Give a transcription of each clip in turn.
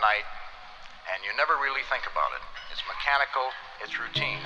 night, and you never really think about it. It's mechanical, it's routine.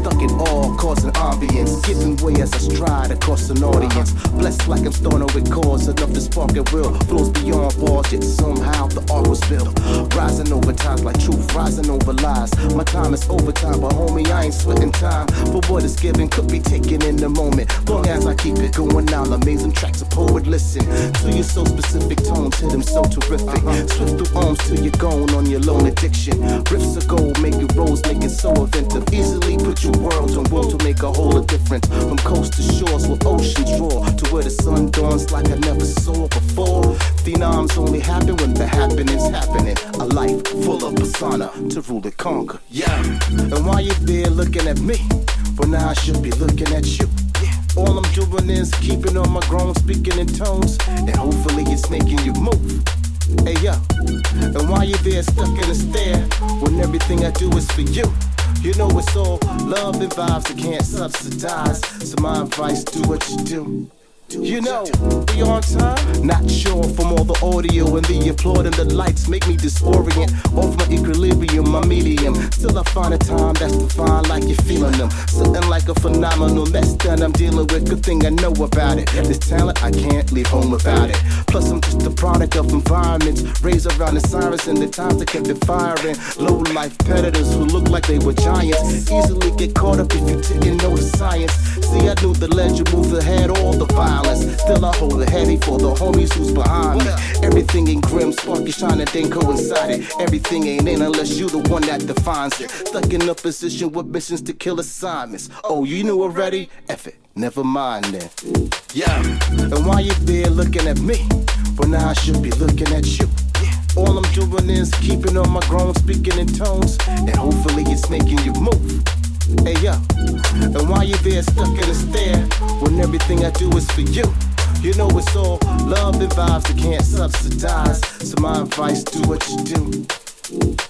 Stuck in awe, causing ambience. Giving way as I stride across an audience. Blessed like I'm starting with cause enough to spark a will. Flows beyond walls, yet somehow the art was built. Rising over times like truth, rising over lies. My time is overtime, but homie, I ain't sweating time. For what is given could be taken in the moment. Long as I keep it going, I'll amazing tracks a poet listen. To your so specific tones, hit them so terrific. Uh-huh. Swift through arms till you're gone on your lone addiction. Riffs of gold, make your rose, make it so inventive. Easily put you your worlds on world to make a whole of difference. From coast to shores where oceans draw to where the sun dawns like I never saw before. Phenoms only happen when the happening's happening. A life full of persona to rule and conquer. Yeah. And while you're there looking at me, well now I should be looking at you. Yeah. All I'm doing is keeping on my grown, speaking in tones, and hopefully it's making you move. Hey yo, and while you're there stuck in a stare, when everything I do is for you. You know it's all love and vibes that can't subsidize. So my advice, do what you do. You know, we on time? Not sure from all the audio and the applaud and the lights make me disorient. Off my equilibrium, my medium. Still, I find a time that's divine, like you're feeling them. Something like a phenomenal mess that I'm dealing with. Good thing I know about it. This talent, I can't leave home without it. Plus, I'm just a product of environments raised around the sirens and the times that kept it firing. Low life predators who look like they were giants. Easily get caught up if you didn't know the science. See, I knew the legend moves ahead, all the violence Still, I hold a heavy for the homies who's behind me. Everything ain't grim, sparky shining, then coincided. Everything ain't in unless you the one that defines it. Stuck in a position with missions to kill assignments. Oh, you knew already? F it. Never mind then. Yeah. And why you're there looking at me, well now I should be looking at you. All I'm doing is keeping on my grown, speaking in tones, and hopefully it's making you move. Hey yo, and while you're there stuck in a stare, when everything I do is for you. You know it's all love and vibes that can't subsidize. So my advice, do what you do.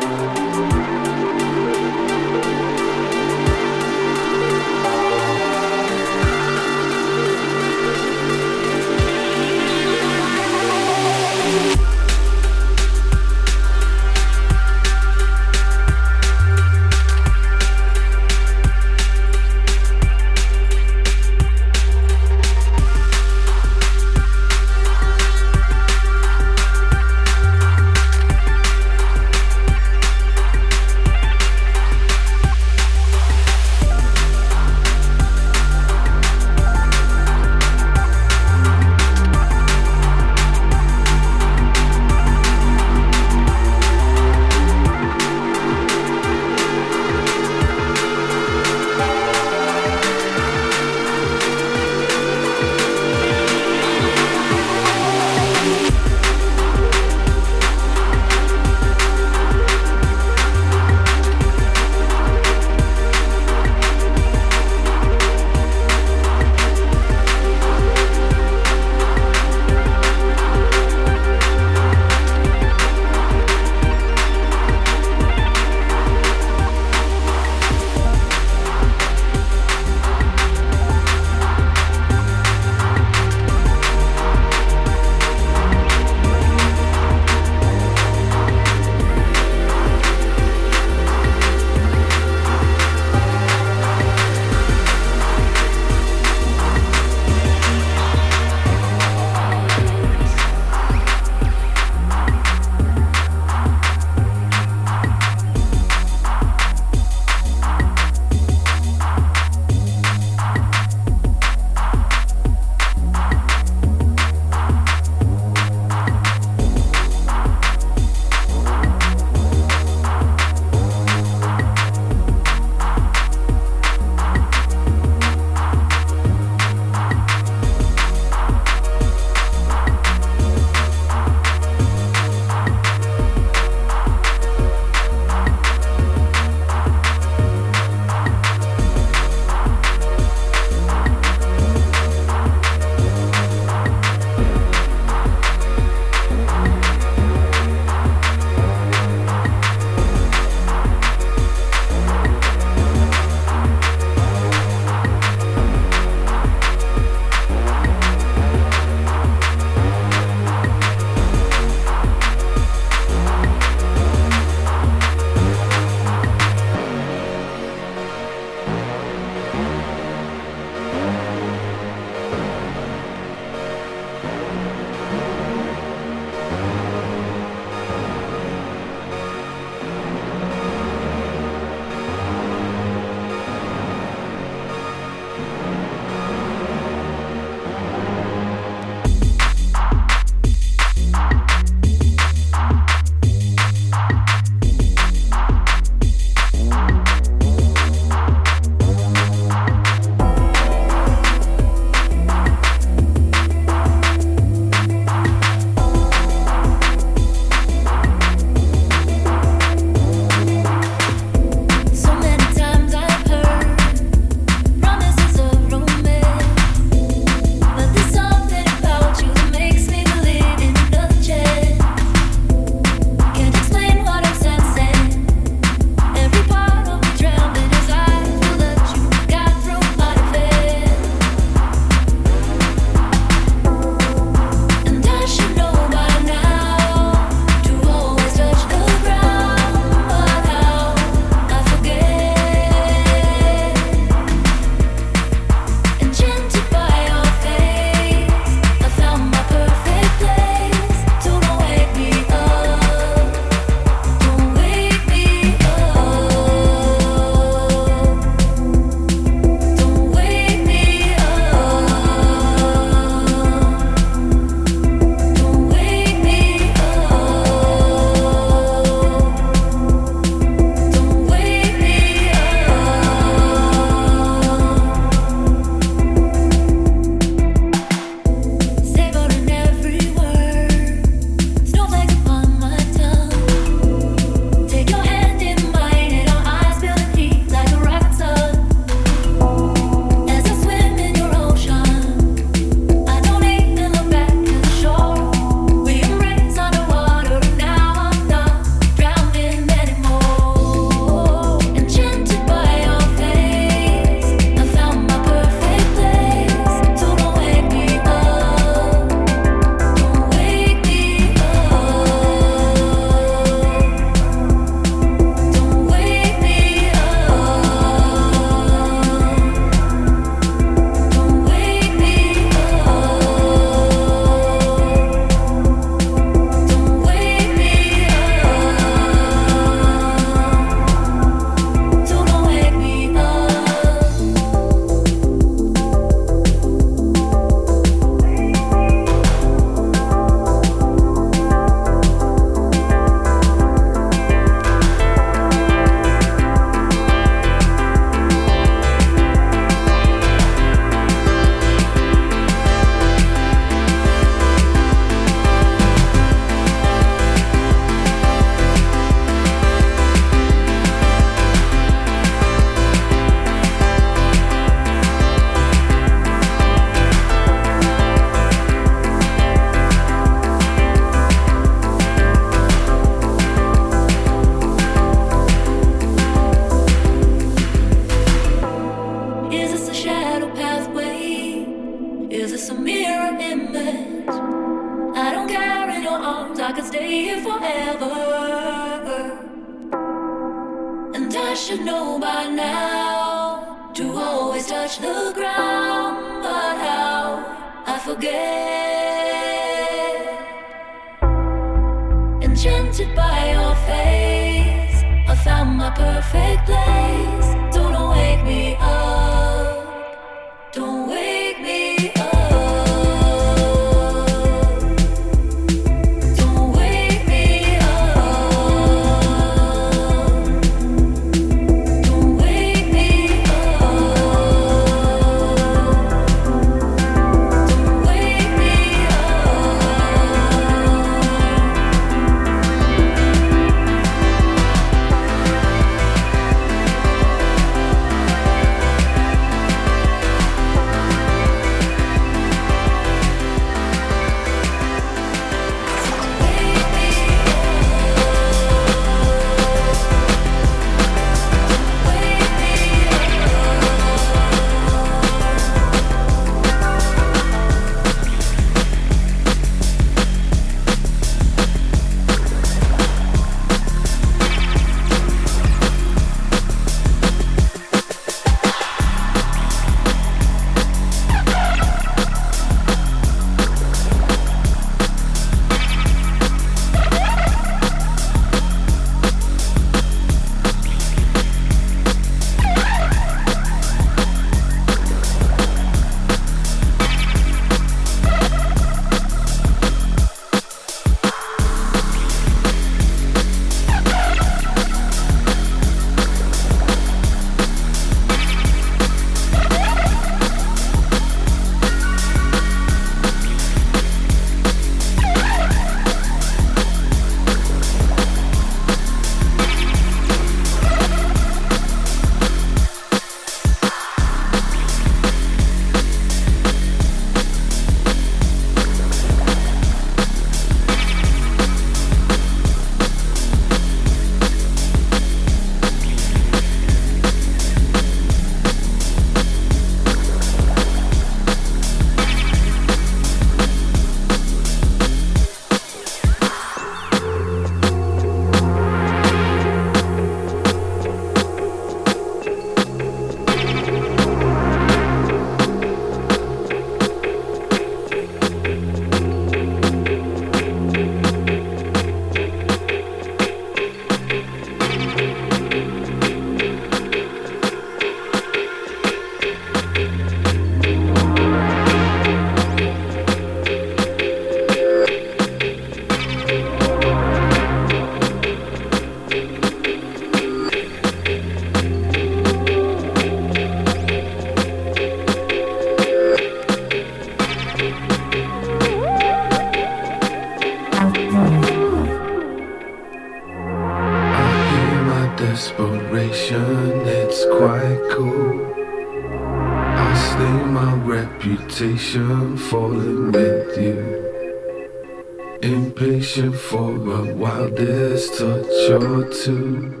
Impatient for a wildest touch or two.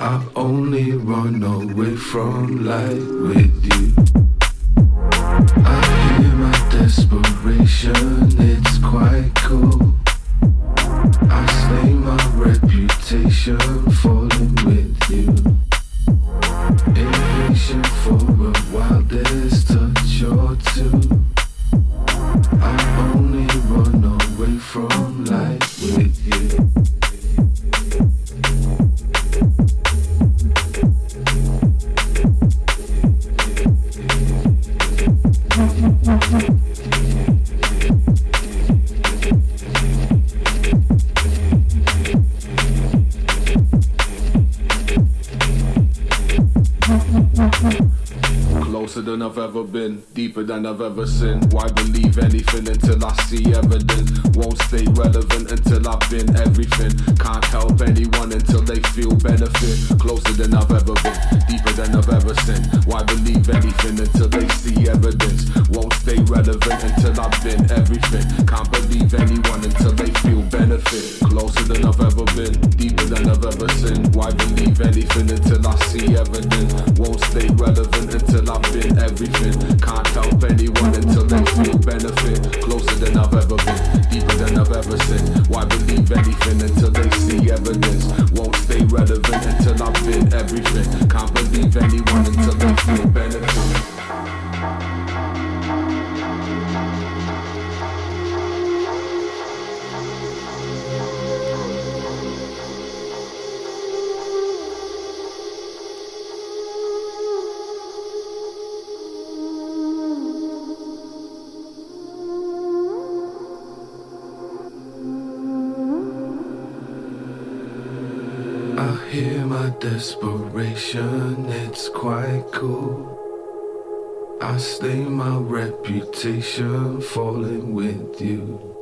I only run away from light with Closer than I've ever been, deeper than I've ever seen. Why believe anything until I see evidence? Won't stay relevant until I've been everything. Can't help anyone until they feel benefit. Closer than I've ever been, deeper than I've ever seen. Why believe anything until they see evidence? Won't stay relevant until I've been everything. Can't believe anyone until they feel benefit. Closer than I've ever been, deeper than I've ever sinned. Why believe anything until I see evidence? Won't stay relevant until I've been everything. Can't help anyone until they feel benefit. Closer than I've ever been, deeper than I've ever sin. Why believe anything until they see evidence? Won't stay relevant until I've been everything. Can't believe anyone until they feel benefit. Desperation, it's quite cool. I stay my reputation falling with you.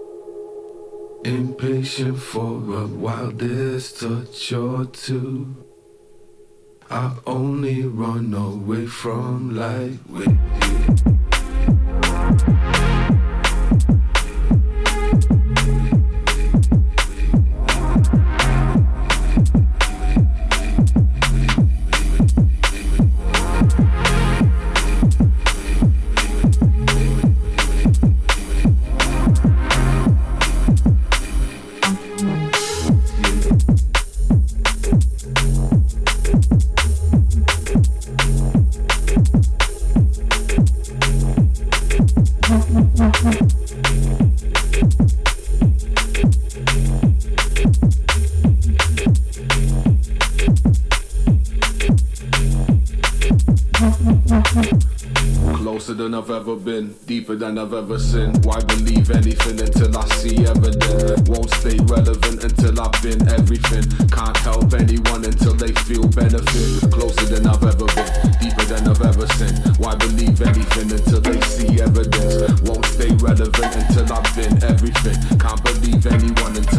Impatient for a wildest touch or two. I only run away from light with you. Than I've ever seen. Why believe anything until I see evidence? Won't stay relevant until I've been everything. Can't help anyone until they feel benefit. Closer than I've ever been, deeper than I've ever seen. Why believe anything until they see evidence? Won't stay relevant until I've been everything. Can't believe anyone until